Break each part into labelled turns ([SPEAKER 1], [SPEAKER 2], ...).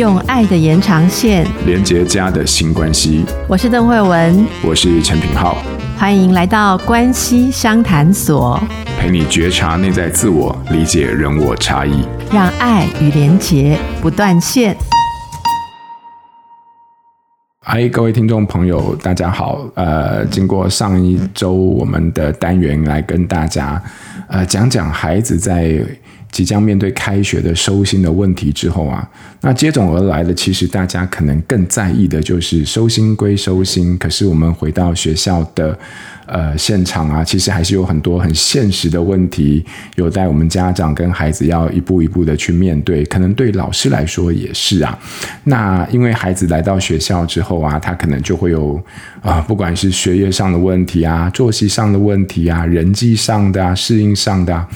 [SPEAKER 1] 用爱的延长线
[SPEAKER 2] 连接家的新关系。
[SPEAKER 1] 我是邓惠文，
[SPEAKER 2] 我是陈品浩，
[SPEAKER 1] 欢迎来到关系商谈所，
[SPEAKER 2] 陪你觉察内在自我，理解人我差异，
[SPEAKER 1] 让爱与连结不断线。
[SPEAKER 2] 嗨，各位听众朋友，大家好。呃，经过上一周我们的单元来跟大家呃讲讲孩子在。即将面对开学的收心的问题之后啊，那接踵而来的，其实大家可能更在意的就是收心归收心，可是我们回到学校的呃现场啊，其实还是有很多很现实的问题，有待我们家长跟孩子要一步一步的去面对。可能对老师来说也是啊。那因为孩子来到学校之后啊，他可能就会有啊、不管是学业上的问题啊，作息上的问题啊，人际上的啊，适应上的啊。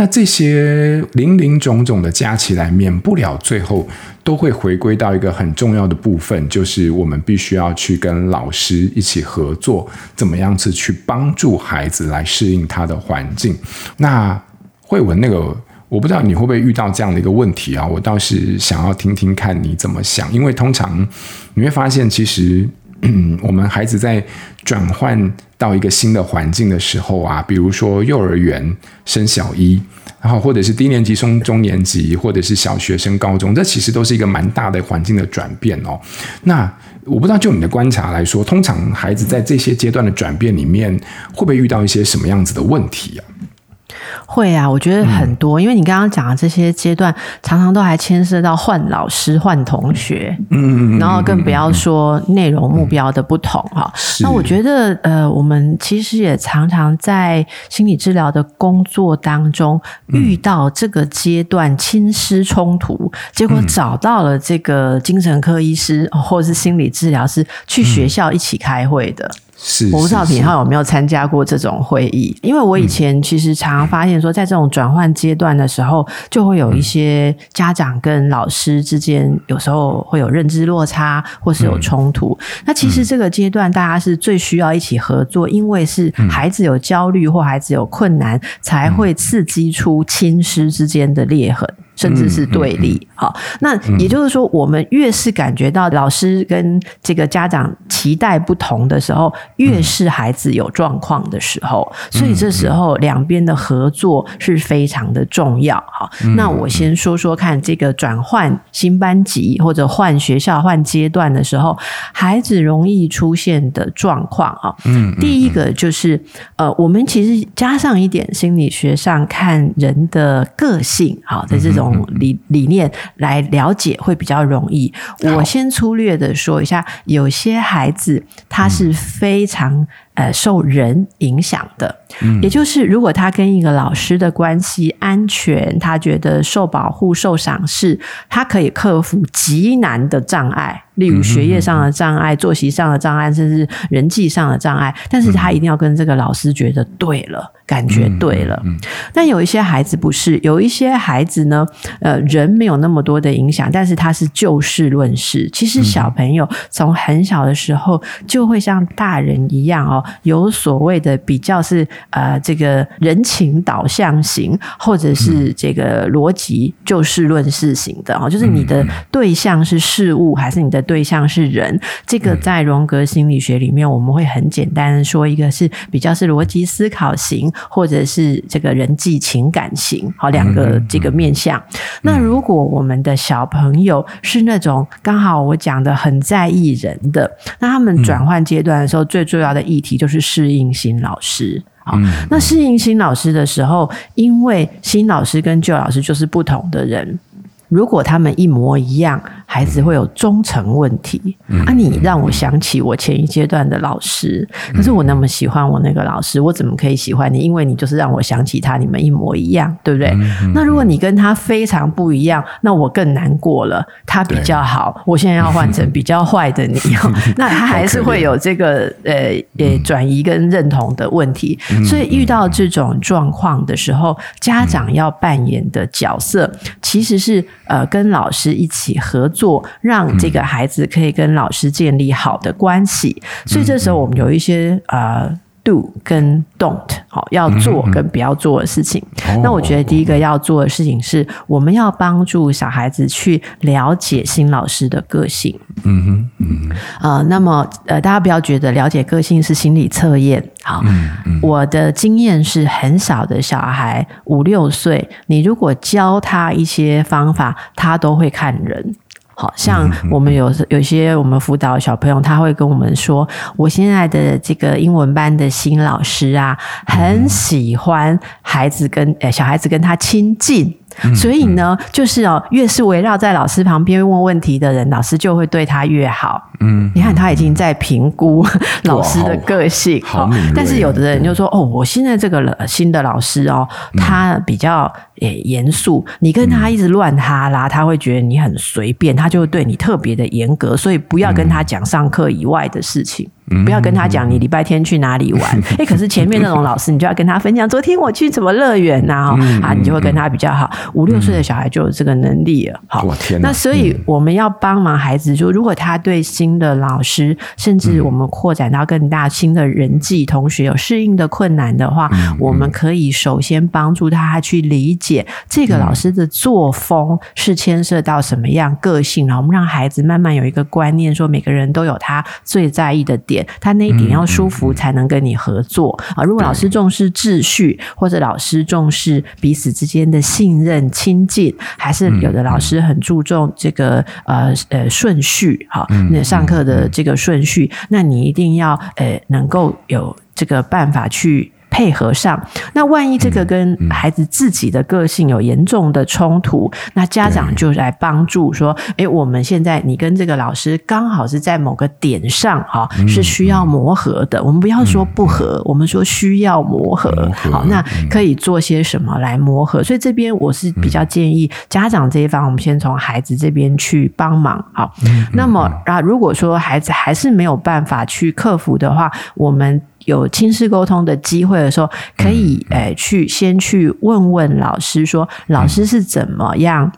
[SPEAKER 2] 那这些林林总总的加起来，免不了最后都会回归到一个很重要的部分，就是我们必须要去跟老师一起合作，怎么样子去帮助孩子来适应他的环境。那慧文那个，我不知道你会不会遇到这样的一个问题啊？我倒是想要听听看你怎么想，因为通常你会发现，其实。嗯，我们孩子在转换到一个新的环境的时候啊，比如说幼儿园升小一，然后或者是低年级升中年级，或者是小学升高中，这其实都是一个蛮大的环境的转变哦。那我不知道就你的观察来说，通常孩子在这些阶段的转变里面，会不会遇到一些什么样子的问题啊？
[SPEAKER 1] 会啊，我觉得很多，嗯、因为你刚刚讲的这些阶段，常常都还牵涉到换老师、换同学，嗯，然后更不要说内容目标的不同哈。嗯、那我觉得，呃，我们其实也常常在心理治疗的工作当中遇到这个阶段亲师冲突，嗯、结果找到了这个精神科医师或者是心理治疗师去学校一起开会的。我不知道品浩有没有参加过这种会议，因为我以前其实常常发现说，在这种转换阶段的时候，就会有一些家长跟老师之间有时候会有认知落差，或是有冲突。嗯、那其实这个阶段大家是最需要一起合作，因为是孩子有焦虑或孩子有困难，才会刺激出亲师之间的裂痕。甚至是对立，好，那也就是说，我们越是感觉到老师跟这个家长期待不同的时候，越是孩子有状况的时候，所以这时候两边的合作是非常的重要。好，那我先说说看，这个转换新班级或者换学校换阶段的时候，孩子容易出现的状况啊，嗯，第一个就是呃，我们其实加上一点心理学上看人的个性，好的这种。理理念来了解会比较容易。我先粗略的说一下，有些孩子他是非常呃受人影响的，也就是如果他跟一个老师的关系安全，他觉得受保护、受赏识，他可以克服极难的障碍，例如学业上的障碍、作息上的障碍，甚至人际上的障碍。但是他一定要跟这个老师觉得对了。感觉对了，嗯嗯嗯、但有一些孩子不是，有一些孩子呢，呃，人没有那么多的影响，但是他是就事论事。其实小朋友从很小的时候就会像大人一样哦，有所谓的比较是呃这个人情导向型，或者是这个逻辑就事论事型的哦，就是你的对象是事物还是你的对象是人？这个在荣格心理学里面，我们会很简单的说，一个是比较是逻辑思考型。或者是这个人际情感型，好，两个这个面向。那如果我们的小朋友是那种刚好我讲的很在意人的，那他们转换阶段的时候，最重要的议题就是适应新老师。好，那适应新老师的时候，因为新老师跟旧老师就是不同的人。如果他们一模一样，孩子会有忠诚问题。嗯、啊，你让我想起我前一阶段的老师，嗯、可是我那么喜欢我那个老师，我怎么可以喜欢你？因为你就是让我想起他，你们一模一样，对不对？嗯、那如果你跟他非常不一样，那我更难过了。他比较好，我现在要换成比较坏的你，那他还是会有这个呃呃转移跟认同的问题。嗯、所以遇到这种状况的时候，家长要扮演的角色其实是。呃，跟老师一起合作，让这个孩子可以跟老师建立好的关系。嗯、所以这时候我们有一些呃 do 跟 don't，好，要做跟不要做的事情。嗯嗯，那我觉得第一个要做的事情是，我们要帮助小孩子去了解新老师的个性。嗯哼，嗯哼，呃，那么呃，大家不要觉得了解个性是心理测验。好，嗯嗯，我的经验是很小的小孩五六岁，你如果教他一些方法，他都会看人。好像我们有有些我们辅导小朋友，他会跟我们说，我现在的这个英文班的新老师啊，很喜欢孩子跟呃小孩子跟他亲近。所以呢，就是哦，越是围绕在老师旁边问问题的人，老师就会对他越好。嗯，你看他已经在评估 老师的个性。好，但是有的人就说：“哦，我现在这个新的老师哦，他比较诶严肃，你跟他一直乱哈拉，他会觉得你很随便，他就会对你特别的严格。所以不要跟他讲上课以外的事情。”不要跟他讲你礼拜天去哪里玩，哎，可是前面那种老师，你就要跟他分享昨天我去什么乐园呐，啊，你就会跟他比较好。五六岁的小孩就有这个能力了，好，那所以我们要帮忙孩子，就如果他对新的老师，甚至我们扩展到更大新的人际同学有适应的困难的话，我们可以首先帮助他去理解这个老师的作风是牵涉到什么样个性，然后我们让孩子慢慢有一个观念，说每个人都有他最在意的点。他那一点要舒服才能跟你合作啊！如果老师重视秩序，或者老师重视彼此之间的信任亲近，还是有的老师很注重这个呃呃顺序哈，那上课的这个顺序，那你一定要呃能够有这个办法去。配合上，那万一这个跟孩子自己的个性有严重的冲突，嗯、那家长就来帮助说：“哎，我们现在你跟这个老师刚好是在某个点上哈，是需要磨合的。嗯、我们不要说不合，嗯、我们说需要磨合。磨合好，那可以做些什么来磨合？所以这边我是比较建议家长这一方，我们先从孩子这边去帮忙。好，嗯、那么啊，如果说孩子还是没有办法去克服的话，我们。有亲师沟通的机会的时候，可以诶去先去问问老师说，老师是怎么样。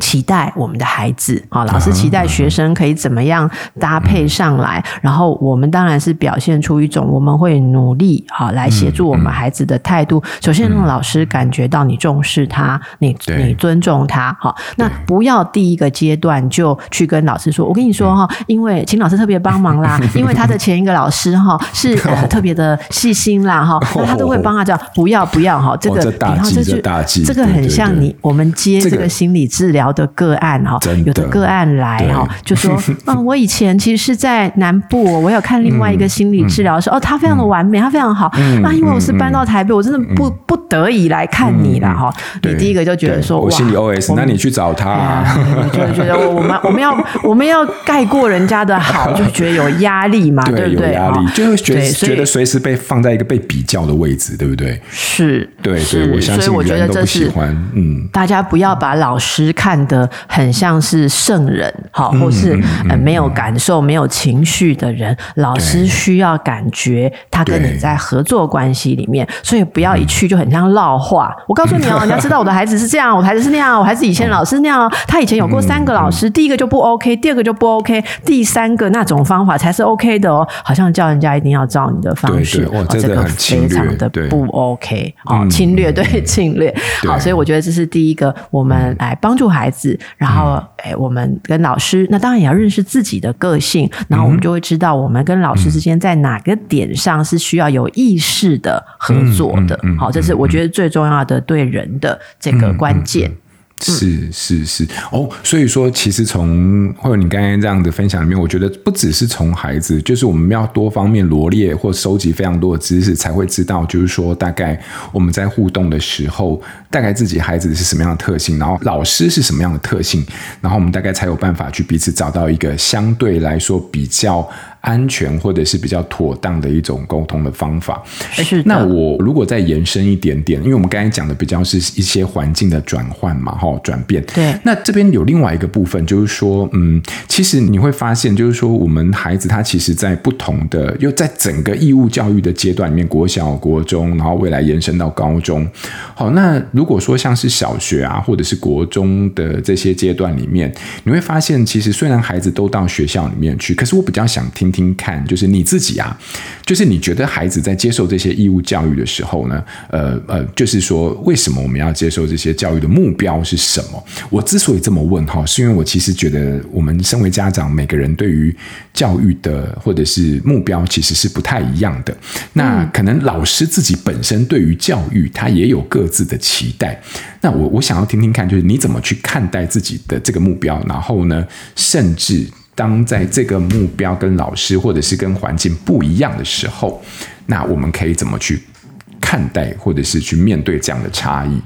[SPEAKER 1] 期待我们的孩子啊，老师期待学生可以怎么样搭配上来，然后我们当然是表现出一种我们会努力好来协助我们孩子的态度。首先让老师感觉到你重视他，你你尊重他。好，那不要第一个阶段就去跟老师说，我跟你说哈，因为请老师特别帮忙啦，因为他的前一个老师哈是特别的细心啦哈，他都会帮他讲，不要不要哈，这个然后这就这个很像你我们接这个心理治疗的个案哈，有的个案来哈，就说 嗯，我以前其实是在南部，我有看另外一个心理治疗师，哦，他非常的完美，他非常好。那因为我是搬到台北，我真的不不得已来看你了哈。你第一个就觉得说，
[SPEAKER 2] 我心里 OS，那你去找他，
[SPEAKER 1] 就觉得我们 我们要我们要盖过人家的好，就觉得有压力嘛，对不对？
[SPEAKER 2] 压力就会觉得觉得随时被放在一个被比较的位置，对不对？
[SPEAKER 1] 是，
[SPEAKER 2] 对对，我相信我觉得这是嗯，
[SPEAKER 1] 大家不要把老师看。的很像是圣人，好，或是呃没有感受、没有情绪的人。老师需要感觉他跟你在合作关系里面，所以不要一去就很像烙话。我告诉你哦，你要知道我的孩子是这样，我孩子是那样，我孩子以前老师那样，他以前有过三个老师，第一个就不 OK，第二个就不 OK，第三个那种方法才是 OK 的哦。好像叫人家一定要照你的方式，哦，这个非常的不 OK 哦，侵略对侵略。好，所以我觉得这是第一个，我们来帮助孩子。然后，哎，我们跟老师，那当然也要认识自己的个性，然后我们就会知道，我们跟老师之间在哪个点上是需要有意识的合作的。好，这是我觉得最重要的对人的这个关键。
[SPEAKER 2] 是是是哦，所以说其实从或者你刚刚这样的分享里面，我觉得不只是从孩子，就是我们要多方面罗列或收集非常多的知识，才会知道，就是说大概我们在互动的时候，大概自己孩子是什么样的特性，然后老师是什么样的特性，然后我们大概才有办法去彼此找到一个相对来说比较。安全或者是比较妥当的一种沟通的方法。
[SPEAKER 1] 是的。
[SPEAKER 2] 那我如果再延伸一点点，因为我们刚才讲的比较是一些环境的转换嘛，哈，转变。
[SPEAKER 1] 对。
[SPEAKER 2] 那这边有另外一个部分，就是说，嗯，其实你会发现，就是说，我们孩子他其实在不同的，又在整个义务教育的阶段里面，国小、国中，然后未来延伸到高中。好，那如如果说像是小学啊，或者是国中的这些阶段里面，你会发现，其实虽然孩子都到学校里面去，可是我比较想听听听看，就是你自己啊，就是你觉得孩子在接受这些义务教育的时候呢，呃呃，就是说为什么我们要接受这些教育的目标是什么？我之所以这么问哈，是因为我其实觉得我们身为家长，每个人对于教育的或者是目标其实是不太一样的。那可能老师自己本身对于教育，他也有各自的期待。那我我想要听听看，就是你怎么去看待自己的这个目标？然后呢，甚至当在这个目标跟老师或者是跟环境不一样的时候，那我们可以怎么去看待，或者是去面对这样的差异？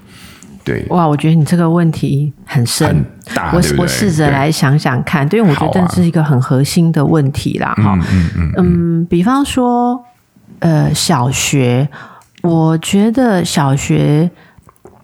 [SPEAKER 2] 对，
[SPEAKER 1] 哇，我觉得你这个问题很深，
[SPEAKER 2] 很大，
[SPEAKER 1] 我我试着来想想看，对，因为我觉得这是一个很核心的问题啦，哈、啊，嗯嗯嗯，嗯，比方说，呃，小学，我觉得小学。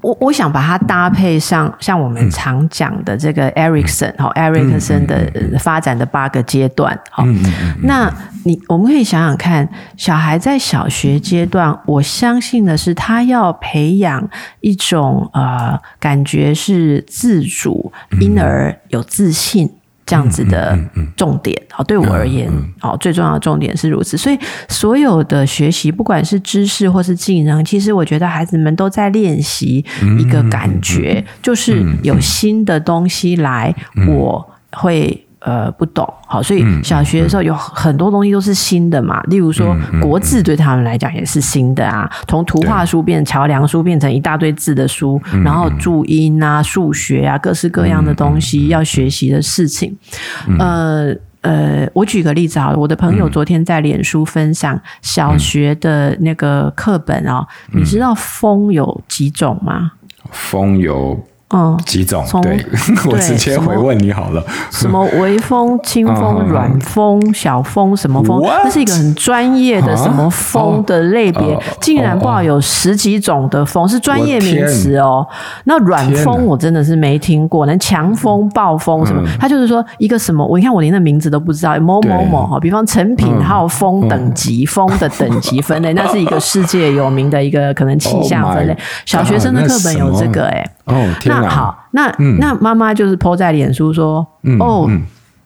[SPEAKER 1] 我我想把它搭配上，像我们常讲的这个 Ericsson 哈、嗯，艾瑞克森的发展的八个阶段哈。嗯嗯嗯、那你我们可以想想看，小孩在小学阶段，我相信的是他要培养一种呃感觉是自主，因而有自信。这样子的重点，好，对我而言，好，最重要的重点是如此。所以，所有的学习，不管是知识或是技能，其实我觉得孩子们都在练习一个感觉，就是有新的东西来，我会。呃，不懂，好，所以小学的时候有很多东西都是新的嘛。例如说，国字对他们来讲也是新的啊，从图画书变桥梁书，变成一大堆字的书，然后注音啊、数学啊，各式各样的东西要学习的事情。呃呃，我举个例子啊，我的朋友昨天在脸书分享小学的那个课本啊，你知道风有几种吗？
[SPEAKER 2] 风有。
[SPEAKER 1] 嗯，
[SPEAKER 2] 几种？对，我直接回问你好了。
[SPEAKER 1] 什么微风、轻风、软风、小风，什么风？这是一个很专业的什么风的类别，竟然不知道有十几种的风，是专业名词哦。那软风我真的是没听过，那强风、暴风什么？它就是说一个什么？我你看我连那名字都不知道，某某某哈，比方成品号风等级，风的等级分类，那是一个世界有名的一个可能气象分类。小学生的课本有这个哎。
[SPEAKER 2] 哦，天哪！
[SPEAKER 1] 那好，那、嗯、那妈妈就是 po 在脸书说，嗯、哦、嗯、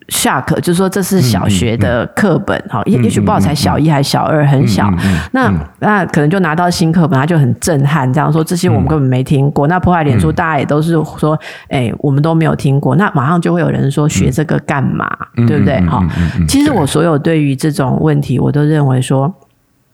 [SPEAKER 1] ，shock，就是说这是小学的课本，哈、嗯，也、嗯、也许不知道才小一还是小二，很小。那、嗯、那可能就拿到新课本，他就很震撼，这样说这些我们根本没听过。嗯、那 po 在脸书，大家也都是说，哎、欸，我们都没有听过。那马上就会有人说，学这个干嘛？嗯、对不对？好、嗯，其实我所有对于这种问题，我都认为说，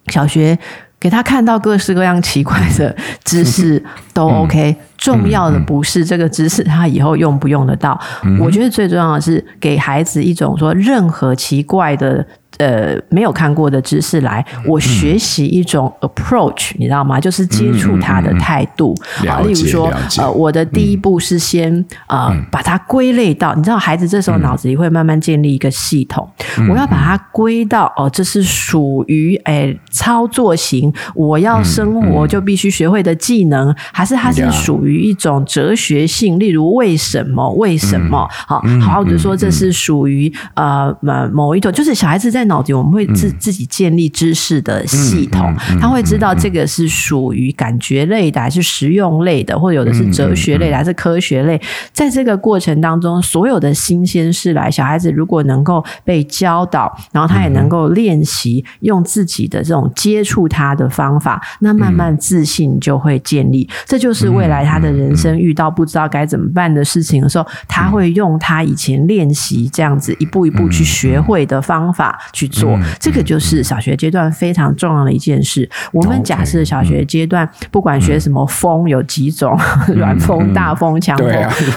[SPEAKER 1] 小学。给他看到各式各样奇怪的知识都 OK，重要的不是这个知识他以后用不用得到，我觉得最重要的是给孩子一种说任何奇怪的。呃，没有看过的知识来，我学习一种 approach，、嗯、你知道吗？就是接触他的态度啊。例如说，呃，我的第一步是先、嗯、呃把它归类到，你知道，孩子这时候脑子里会慢慢建立一个系统。嗯、我要把它归到哦，这是属于哎操作型，我要生活就必须学会的技能，嗯、还是它是属于一种哲学性？例如为什么？为什么？好、嗯，好，或者说这是属于呃某某一种，就是小孩子在。脑子我们会自自己建立知识的系统，他会知道这个是属于感觉类的，还是实用类的，或者有的是哲学类的，还是科学类。在这个过程当中，所有的新鲜事来，小孩子如果能够被教导，然后他也能够练习用自己的这种接触他的方法，那慢慢自信就会建立。这就是未来他的人生遇到不知道该怎么办的事情的时候，他会用他以前练习这样子一步一步去学会的方法。去做。这个就是小学阶段非常重要的一件事。我们假设小学阶段不管学什么风有几种，软风、大风、强风，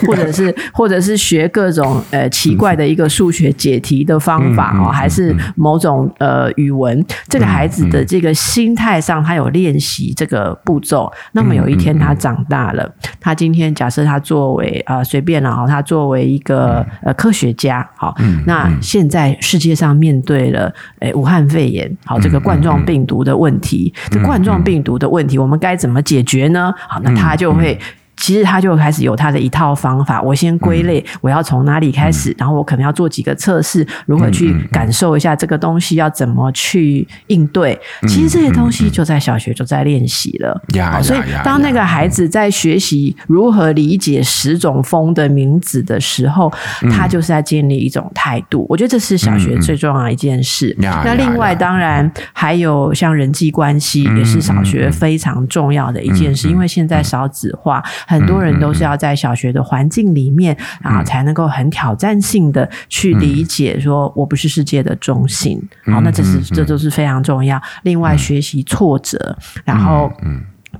[SPEAKER 1] 或者是或者是学各种呃奇怪的一个数学解题的方法哦，还是某种呃语文，这个孩子的这个心态上他有练习这个步骤。那么有一天他长大了，他今天假设他作为呃随便了哈，他作为一个呃科学家好，那现在世界上面对。的诶，武汉肺炎，好，这个冠状病毒的问题，这冠状病毒的问题，我们该怎么解决呢？好，那他就会其实他就开始有他的一套方法。我先归类，我要从哪里开始，嗯、然后我可能要做几个测试，如何去感受一下这个东西要怎么去应对。其实这些东西就在小学就在练习了。
[SPEAKER 2] 呀，
[SPEAKER 1] 所以当那个孩子在学习如何理解十种风的名字的时候，他就是在建立一种态度。我觉得这是小学最重要的一件事。那另外，当然还有像人际关系，也是小学非常重要的一件事。因为现在少子化，很多人都是要在小学的环境里面，然后才能够很挑战性的去理解，说我不是世界的中心。好，那这是这都是非常重要。另外，学习挫折，然后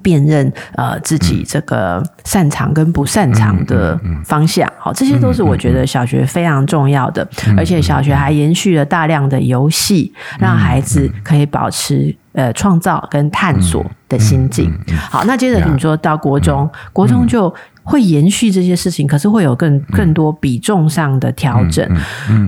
[SPEAKER 1] 辨认呃自己这个擅长跟不擅长的方向。好，这些都是我觉得小学非常重要的。而且小学还延续了大量的游戏，让孩子可以保持呃创造跟探索的心境。好，那接着你说到国中，国中就会延续这些事情，可是会有更更多比重上的调整。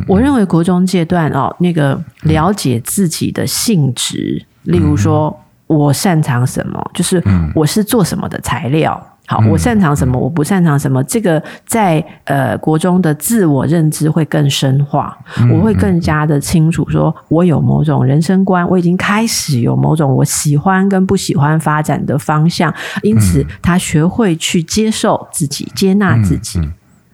[SPEAKER 1] 我认为国中阶段哦，那个了解自己的性质，例如说。我擅长什么？就是我是做什么的材料。好，我擅长什么？我不擅长什么？这个在呃国中的自我认知会更深化，我会更加的清楚，说我有某种人生观，我已经开始有某种我喜欢跟不喜欢发展的方向，因此他学会去接受自己，接纳自己，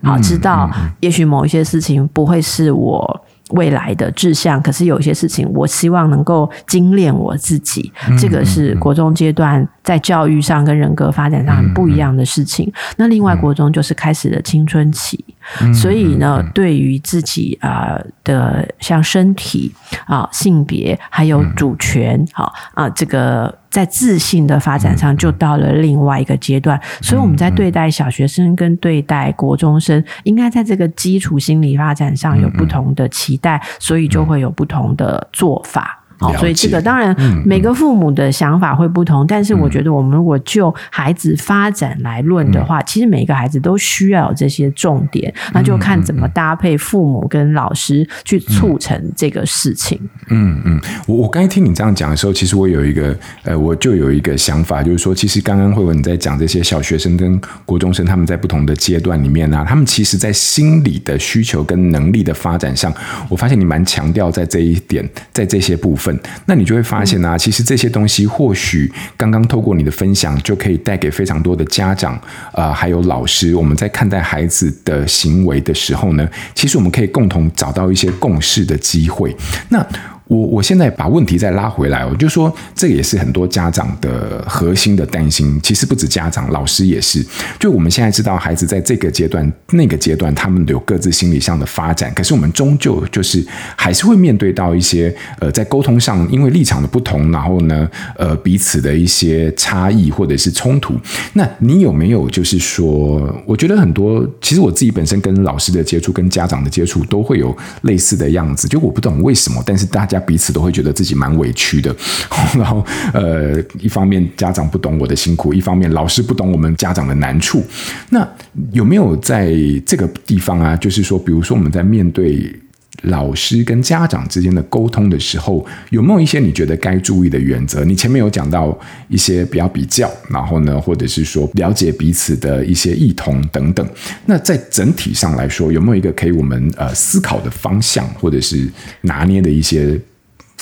[SPEAKER 1] 好，知道也许某一些事情不会是我。未来的志向，可是有一些事情，我希望能够精炼我自己。这个是国中阶段在教育上跟人格发展上很不一样的事情。那另外，国中就是开始了青春期，所以呢，对于自己啊的像身体啊、性别还有主权，好啊，这个。在自信的发展上，就到了另外一个阶段。所以我们在对待小学生跟对待国中生，应该在这个基础心理发展上有不同的期待，所以就会有不同的做法。所以这个当然每个父母的想法会不同，但是我觉得我们如果就孩子发展来论的话，其实每一个孩子都需要有这些重点，那就看怎么搭配父母跟老师去促成这个事情。
[SPEAKER 2] 嗯嗯，我我刚才听你这样讲的时候，其实我有一个呃，我就有一个想法，就是说，其实刚刚慧文你在讲这些小学生跟国中生他们在不同的阶段里面呢、啊，他们其实在心理的需求跟能力的发展上，我发现你蛮强调在这一点，在这些部分。那你就会发现啊，其实这些东西或许刚刚透过你的分享，就可以带给非常多的家长啊、呃，还有老师，我们在看待孩子的行为的时候呢，其实我们可以共同找到一些共识的机会。那。我我现在把问题再拉回来，我就说，这也是很多家长的核心的担心。其实不止家长，老师也是。就我们现在知道，孩子在这个阶段、那个阶段，他们有各自心理上的发展。可是我们终究就是还是会面对到一些呃，在沟通上，因为立场的不同，然后呢，呃，彼此的一些差异或者是冲突。那你有没有就是说，我觉得很多，其实我自己本身跟老师的接触、跟家长的接触，都会有类似的样子。就我不懂为什么，但是大家。彼此都会觉得自己蛮委屈的，然后呃，一方面家长不懂我的辛苦，一方面老师不懂我们家长的难处。那有没有在这个地方啊？就是说，比如说我们在面对老师跟家长之间的沟通的时候，有没有一些你觉得该注意的原则？你前面有讲到一些比较比较，然后呢，或者是说了解彼此的一些异同等等。那在整体上来说，有没有一个可以我们呃思考的方向，或者是拿捏的一些？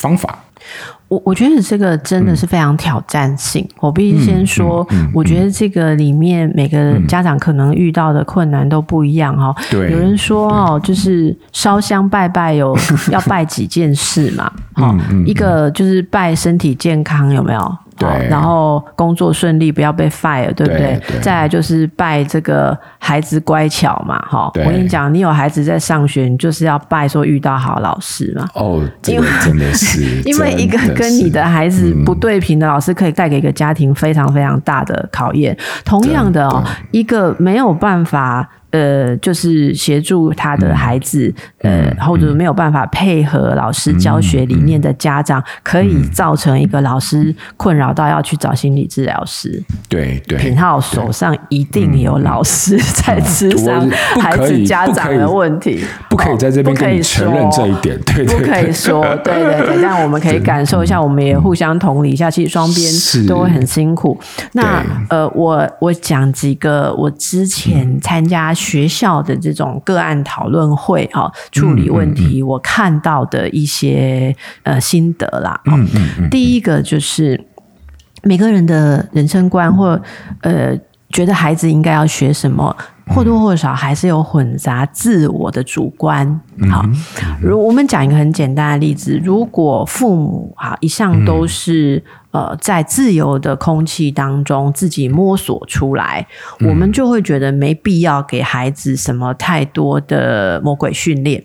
[SPEAKER 2] 方法，
[SPEAKER 1] 我我觉得这个真的是非常挑战性。嗯、我必须先说，嗯嗯嗯、我觉得这个里面每个家长可能遇到的困难都不一样哈。对，有人说哦，就是烧香拜拜有 要拜几件事嘛？哈、一个就是拜身体健康，有没有？对，然后工作顺利，不要被 fire，对不对？对对，再来就是拜这个孩子乖巧嘛，哈。我跟你讲，你有孩子在上学，你就是要拜说遇到好老师嘛。哦，
[SPEAKER 2] 因为真的是，
[SPEAKER 1] 因为一个跟你的孩子不对频的老师，可以带给一个家庭非常非常大的考验。同样的哦，一个没有办法。呃，就是协助他的孩子，嗯、呃，或者没有办法配合老师教学理念的家长，嗯、可以造成一个老师困扰到要去找心理治疗师。
[SPEAKER 2] 对对，
[SPEAKER 1] 品浩手上一定有老师在咨商孩子家长的问题，
[SPEAKER 2] 不可以，不可以在这边可以承认这一点，对，
[SPEAKER 1] 不可以说，对对对。但我们可以 感受一下，我们也互相同理一下。其实双边都会很辛苦。那呃，我我讲几个我之前参加学校的这种个案讨论会哈，处理问题我看到的一些呃心得啦。嗯嗯。第一个就是每个人的人生观或呃。觉得孩子应该要学什么，或多或少还是有混杂自我的主观。好，如我们讲一个很简单的例子，如果父母哈一向都是呃在自由的空气当中自己摸索出来，我们就会觉得没必要给孩子什么太多的魔鬼训练。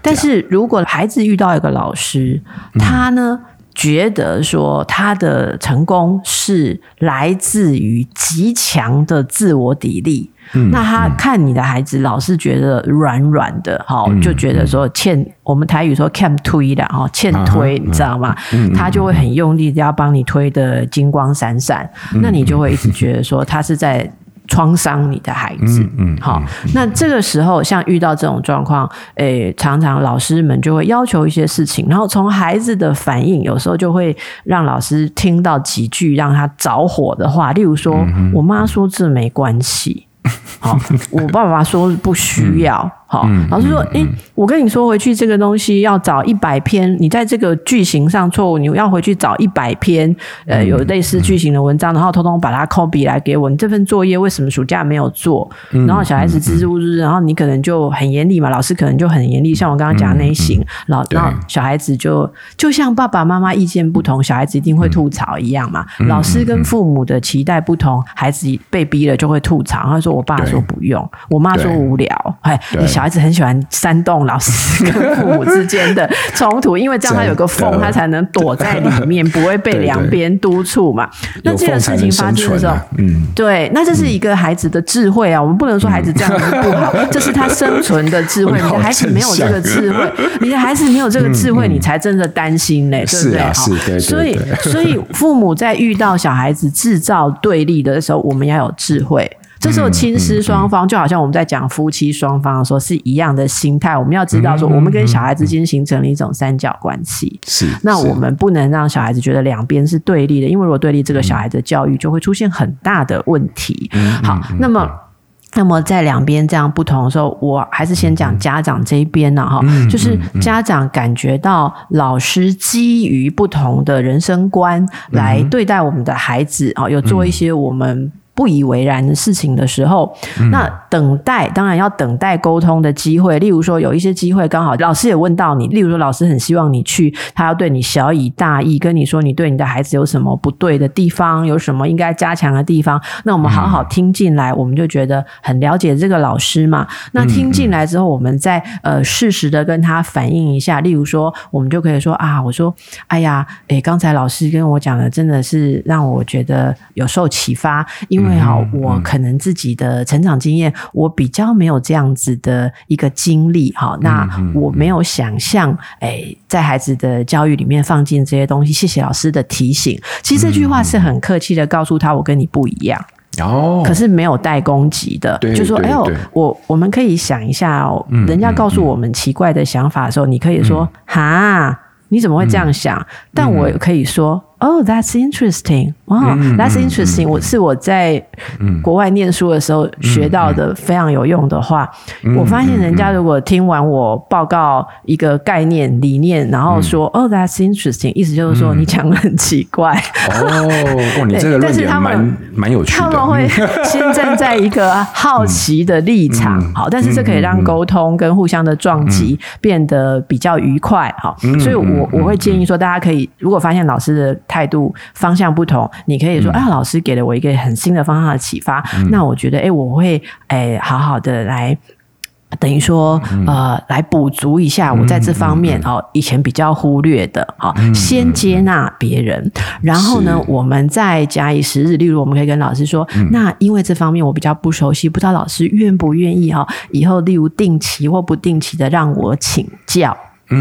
[SPEAKER 1] 但是如果孩子遇到一个老师，他呢，觉得说他的成功是来自于极强的自我砥砺，嗯、那他看你的孩子老是觉得软软的，哈、嗯，就觉得说欠、嗯、我们台语说欠推的，哈，欠推，你知道吗？嗯、他就会很用力的要帮你推得金光闪闪，嗯、那你就会一直觉得说他是在。创伤你的孩子，嗯，嗯好，那这个时候像遇到这种状况，诶、欸，常常老师们就会要求一些事情，然后从孩子的反应，有时候就会让老师听到几句让他着火的话，例如说，嗯、我妈说这没关系，好，我爸爸说不需要。嗯好，老师说：“诶、欸，我跟你说，回去这个东西要找一百篇，你在这个句型上错误，你要回去找一百篇，呃，有类似句型的文章，然后通通把它 copy 来给我。你这份作业为什么暑假没有做？然后小孩子支支吾吾，然后你可能就很严厉嘛，老师可能就很严厉，像我刚刚讲的那一型，然后然后小孩子就就像爸爸妈妈意见不同，小孩子一定会吐槽一样嘛。老师跟父母的期待不同，孩子被逼了就会吐槽。他说：我爸说不用，我妈说无聊，哎。”小孩子很喜欢煽动老师跟父母之间的冲突，因为这样他有个缝，他才能躲在里面，不会被两边督促嘛。那这个事情发生的时候，嗯，对，那这是一个孩子的智慧啊。我们不能说孩子这样子不好，这是他生存的智慧。你的孩子没有这个智慧，你的孩子没有这个智慧，你才真的担心嘞，对不对？好，所以，所以父母在遇到小孩子制造对立的时候，我们要有智慧。这时候亲师双方就好像我们在讲夫妻双方的时候是一样的心态，我们要知道说，我们跟小孩之间形成了一种三角关系。是，那我们不能让小孩子觉得两边是对立的，因为如果对立，这个小孩子的教育就会出现很大的问题。好，那么，那么在两边这样不同的时候，我还是先讲家长这一边呢，哈，就是家长感觉到老师基于不同的人生观来对待我们的孩子啊，有做一些我们。不以为然的事情的时候，那等待当然要等待沟通的机会。例如说，有一些机会刚好老师也问到你，例如说老师很希望你去，他要对你小以大义，跟你说你对你的孩子有什么不对的地方，有什么应该加强的地方。那我们好好听进来，我们就觉得很了解这个老师嘛。那听进来之后，我们再呃适时的跟他反映一下。例如说，我们就可以说啊，我说，哎呀，诶，刚才老师跟我讲的真的是让我觉得有受启发，因为。因为哈，我可能自己的成长经验，我比较没有这样子的一个经历哈，那我没有想象，哎，在孩子的教育里面放进这些东西。谢谢老师的提醒。其实这句话是很客气的，告诉他我跟你不一样哦，可是没有带攻击的，就说哎呦，我我们可以想一下哦，人家告诉我们奇怪的想法的时候，你可以说哈，你怎么会这样想？但我可以说。Oh, that's interesting. Wow, that's interesting. 我是我在国外念书的时候学到的非常有用的话。我发现人家如果听完我报告一个概念理念，然后说 “Oh, that's interesting”，意思就是说你讲的很奇怪。
[SPEAKER 2] 哦，你这个论点蛮蛮有趣的。他们会 先站在一个好奇的立场，好，但是这可以让沟通跟互相的撞击变得比较愉快。好，所以我我会建议说，大家可以如果发现老师的态度方向不同，你可以说：“啊，老师给了我一个很新的方向的启发。嗯”那我觉得，哎，我会哎好好的来，等于说呃，来补足一下我在这方面哦以前比较忽略的。好，先接纳别人，然后呢，我们再假以时日。例如，我们可以跟老师说：“那因为这方面我比较不熟悉，不知道老师愿不愿意哈？以后例如定期或不定期的让我请教。”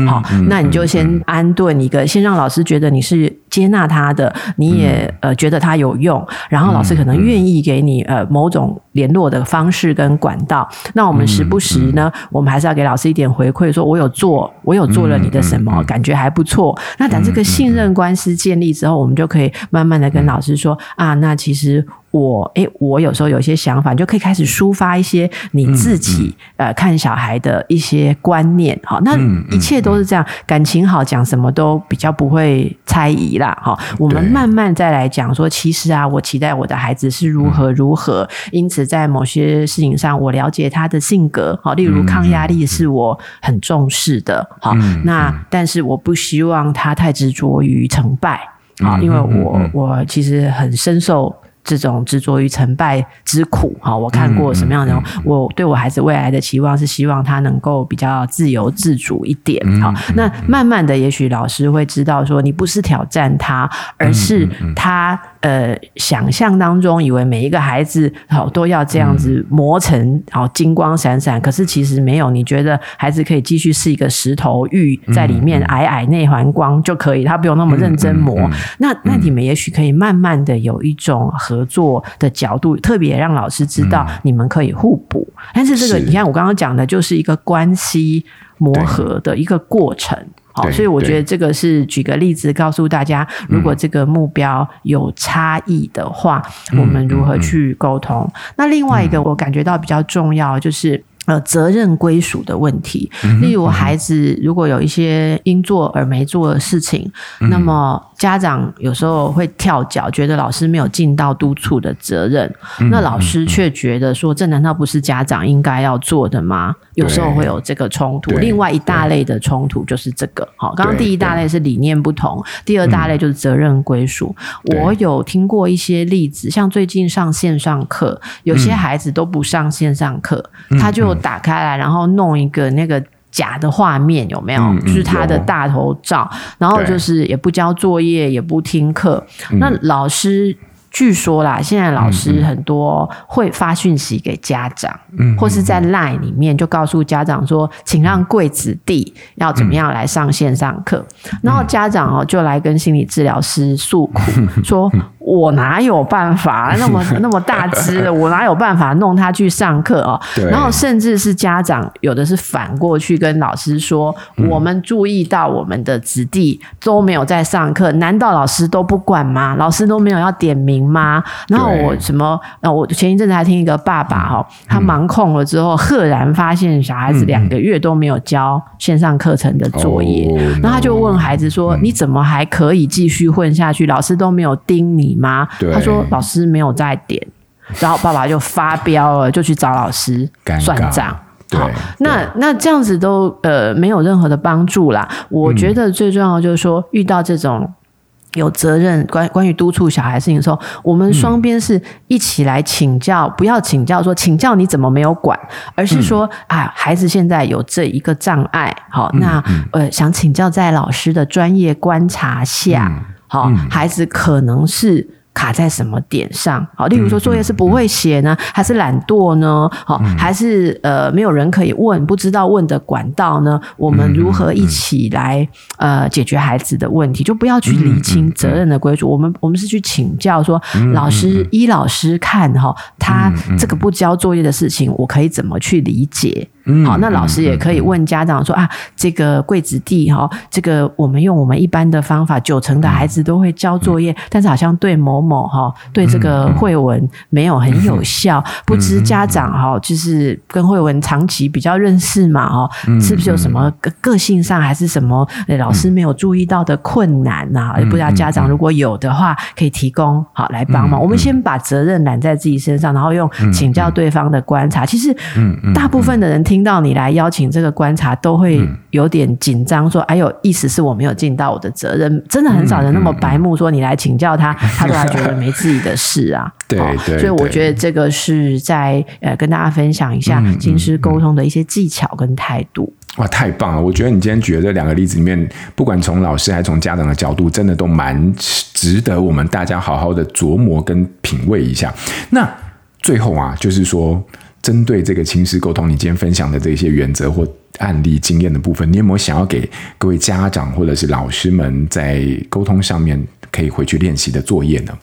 [SPEAKER 2] 好，那你就先安顿一个，先让老师觉得你是。
[SPEAKER 1] 接纳他的，你也、嗯、呃觉得他有用，然后老师可能愿意给你呃某种联络的方式跟管道。那我们时不时呢，我们还是要给老师一点回馈，说我有做，我有做了你的什么，感觉还不错。那等这个信任关系建立之后，我们就可以慢慢的跟老师说啊，那其实。我诶，我有时候有些想法，就可以开始抒发一些你自己、嗯嗯、呃看小孩的一些观念。好，那一切都是这样，感情好，讲什么都比较不会猜疑啦。好，我们慢慢再来讲说，其实啊，我期待我的孩子是如何如何，嗯、因此在某些事情上，我了解他的性格。好，例如抗压力是我很重视的。好，嗯、那但是我不希望他太执着于成败。好，因为我我其实很深受。这种执着于成败之苦，哈，我看过什么样的？我对我孩子未来的期望是希望他能够比较自由自主一点，好。那慢慢的，也许老师会知道说，你不是挑战他，而是他呃想象当中以为每一个孩子好都要这样子磨成好金光闪闪，可是其实没有。你觉得孩子可以继续是一个石头玉在里面矮矮内环光就可以，他不用那么认真磨。那那你们也许可以慢慢的有一种和。合作的角度，特别让老师知道你们可以互补。嗯、但是这个，你看我刚刚讲的，就是一个关系磨合的一个过程。好，所以我觉得这个是举个例子告诉大家，如果这个目标有差异的话，嗯、我们如何去沟通。那另外一个，我感觉到比较重要就是。呃，责任归属的问题，例如孩子如果有一些应做而没做的事情，嗯、那么家长有时候会跳脚，觉得老师没有尽到督促的责任，嗯、那老师却觉得说，这难道不是家长应该要做的吗？有时候会有这个冲突。另外一大类的冲突就是这个，好，刚刚第一大类是理念不同，第二大类就是责任归属。嗯、我有听过一些例子，像最近上线上课，有些孩子都不上线上课，嗯、他就。打开来，然后弄一个那个假的画面，有没有？就是他的大头照，然后就是也不交作业，也不听课。嗯、那老师。据说啦，现在老师很多会发讯息给家长，嗯、或是在 LINE 里面就告诉家长说，请让贵子弟要怎么样来上线上课，嗯、然后家长哦就来跟心理治疗师诉苦，嗯、说我哪有办法 那么那么大只，我哪有办法弄他去上课哦？然后甚至是家长有的是反过去跟老师说，嗯、我们注意到我们的子弟都没有在上课，难道老师都不管吗？老师都没有要点名吗？然后我什么？那我前一阵子还听一个爸爸哈，他忙空了之后，赫然发现小孩子两个月都没有交线上课程的作业，然后他就问孩子说：“你怎么还可以继续混下去？老师都没有盯你吗？”他说：“老师没有在点。”然后爸爸就发飙了，就去找老师算账。好，那那这样子都呃没有任何的帮助啦。我觉得最重要就是说遇到这种。有责任关关于督促小孩事情的时候，我们双边是一起来请教，嗯、不要请教说请教你怎么没有管，而是说、嗯、啊，孩子现在有这一个障碍，好，嗯、那呃想请教在老师的专业观察下，嗯、好，嗯、孩子可能是。卡在什么点上？好，例如说作业是不会写呢，还是懒惰呢？好，还是呃没有人可以问，不知道问的管道呢？我们如何一起来呃解决孩子的问题？就不要去理清责任的归属。我们我们是去请教说，老师依老师看哈，他这个不交作业的事情，我可以怎么去理解？好，那老师也可以问家长说啊，这个贵子弟哈，这个我们用我们一般的方法，九成的孩子都会交作业，但是好像对某某哈，对这个慧文没有很有效，不知家长哈，就是跟慧文长期比较认识嘛哈，是不是有什么个个性上还是什么老师没有注意到的困难呐？也不知道家长如果有的话，可以提供好来帮忙。我们先把责任揽在自己身上，然后用请教对方的观察。其实，大部分的人听。到你来邀请这个观察，都会有点紧张，说：“哎呦，意思是我没有尽到我的责任。”真的很少人那么白目，说你来请教他，他都还觉得 没自己的事啊。对对，所以我觉得这个是在呃跟大家分享一下亲师沟通的一些技巧跟态度。
[SPEAKER 2] 哇，太棒了！我觉得你今天举的这两个例子里面，不管从老师还是从家长的角度，真的都蛮值得我们大家好好的琢磨跟品味一下。那最后啊，就是说。针对这个亲师沟通，你今天分享的这些原则或案例经验的部分，你有没有想要给各位家长或者是老师们在沟通上面可以回去练习的作业呢？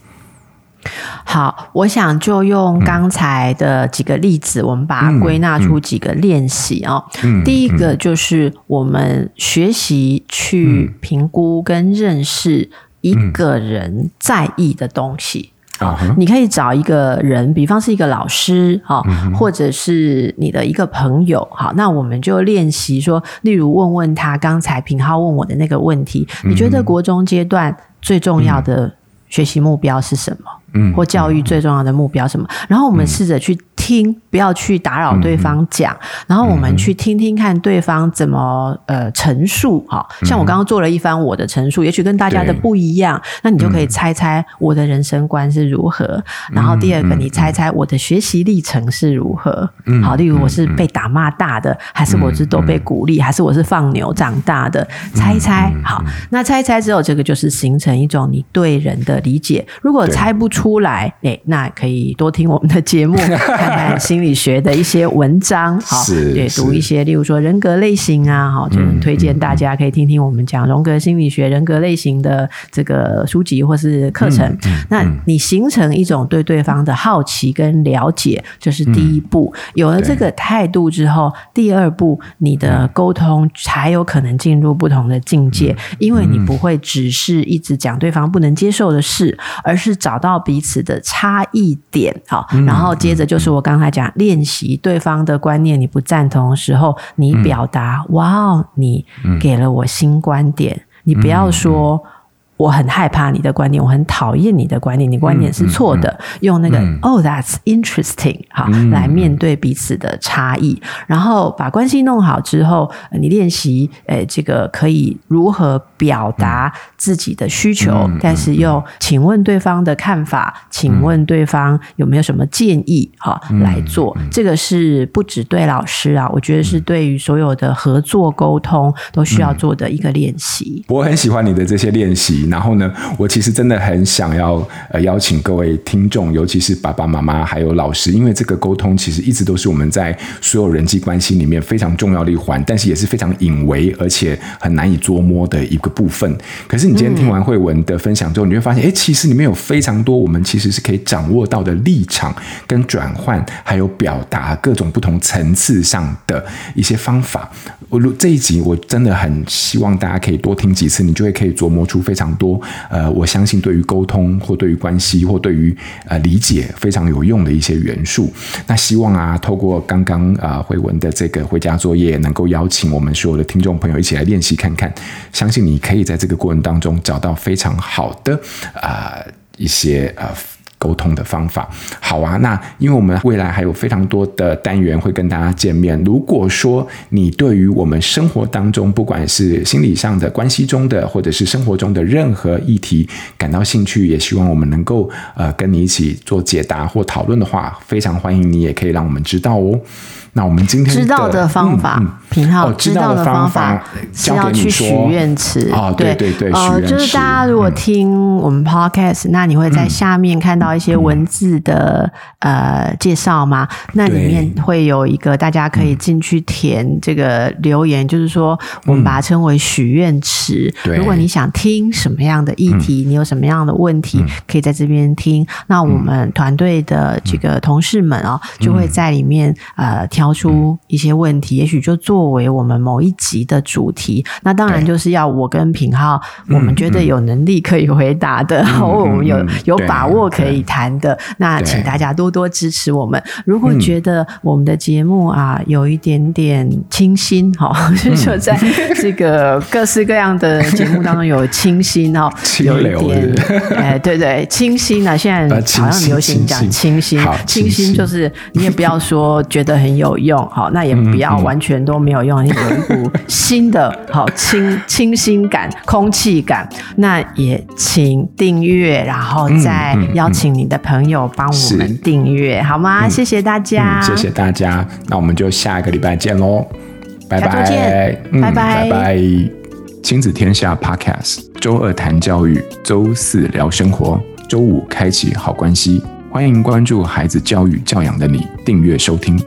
[SPEAKER 1] 好，我想就用刚才的几个例子，嗯、我们把它归纳出几个练习哦。嗯、第一个就是我们学习去评估跟认识一个人在意的东西。啊、嗯，你可以找一个人，比方是一个老师哈，或者是你的一个朋友。好，那我们就练习说，例如问问他刚才平浩问我的那个问题，你觉得国中阶段最重要的学习目标是什么？嗯，或教育最重要的目标什么？然后我们试着去听，不要去打扰对方讲，然后我们去听听看对方怎么呃陈述。哈，像我刚刚做了一番我的陈述，也许跟大家的不一样，那你就可以猜猜我的人生观是如何。然后第二个，你猜猜我的学习历程是如何？好，例如我是被打骂大的，还是我是都被鼓励，还是我是放牛长大的？猜一猜。好，那猜一猜之后，这个就是形成一种你对人的理解。如果猜不出。出来，哎，那可以多听我们的节目，看看心理学的一些文章，好，对，读一些，例如说人格类型啊，好，就推荐大家可以听听我们讲荣格心理学、人格类型的这个书籍或是课程。嗯嗯、那你形成一种对对方的好奇跟了解，这、就是第一步。嗯、有了这个态度之后，第二步，你的沟通才有可能进入不同的境界，因为你不会只是一直讲对方不能接受的事，而是找到比彼此的差异点，好，然后接着就是我刚才讲练习对方的观念，你不赞同的时候，你表达，哇哦，你给了我新观点，你不要说。我很害怕你的观点，我很讨厌你的观点，你观点是错的。用那个、嗯、Oh, that's interesting，好，嗯、来面对彼此的差异，然后把关系弄好之后，你练习，诶，这个可以如何表达自己的需求，嗯、但是又请问对方的看法，嗯、请问对方有没有什么建议，哈、嗯，来做。嗯、这个是不只对老师啊，我觉得是对于所有的合作沟通都需要做的一个练习。
[SPEAKER 2] 我很喜欢你的这些练习。然后呢，我其实真的很想要呃邀请各位听众，尤其是爸爸妈妈还有老师，因为这个沟通其实一直都是我们在所有人际关系里面非常重要的一环，但是也是非常隐微而且很难以捉摸的一个部分。可是你今天听完慧文的分享之后，你会发现，哎，其实里面有非常多我们其实是可以掌握到的立场跟转换，还有表达各种不同层次上的一些方法。我这一集我真的很希望大家可以多听几次，你就会可以琢磨出非常多。呃，我相信对于沟通或对于关系或对于呃理解非常有用的一些元素。那希望啊，透过刚刚啊慧文的这个回家作业，能够邀请我们所有的听众朋友一起来练习看看。相信你可以在这个过程当中找到非常好的啊、一些啊。沟通的方法，好啊。那因为我们未来还有非常多的单元会跟大家见面。如果说你对于我们生活当中，不管是心理上的、关系中的，或者是生活中的任何议题感到兴趣，也希望我们能够呃跟你一起做解答或讨论的话，非常欢迎你，也可以让我们知道哦。那我们今天
[SPEAKER 1] 知道的方法，品皓知道的方法是要去许愿池。
[SPEAKER 2] 啊，对对对，
[SPEAKER 1] 呃，就是大家如果听我们 podcast，那你会在下面看到一些文字的呃介绍吗？那里面会有一个大家可以进去填这个留言，就是说我们把它称为许愿池。如果你想听什么样的议题，你有什么样的问题，可以在这边听。那我们团队的这个同事们啊，就会在里面呃挑出一些问题，也许就作为我们某一集的主题。那当然就是要我跟品浩，我们觉得有能力可以回答的，或 我们有有把握可以谈的。那请大家多多支持我们。如果觉得我们的节目啊有一点点清新，哈，就在这个各式各样的节目当中有清新哦，有一点哎，对对，清新啊，现在好像流行讲清新，清新就是你也不要说觉得很有。有用好，那也不要完全都没有用，有一股新的好清清新感、空气感。那也请订阅，然后再邀请你的朋友帮我们订阅，好吗？谢谢大家，
[SPEAKER 2] 谢谢大家。那我们就下一个礼拜见喽，拜拜，
[SPEAKER 1] 拜拜，拜拜。
[SPEAKER 2] 亲子天下 Podcast，周二谈教育，周四聊生活，周五开启好关系。欢迎关注孩子教育教养的你，订阅收听。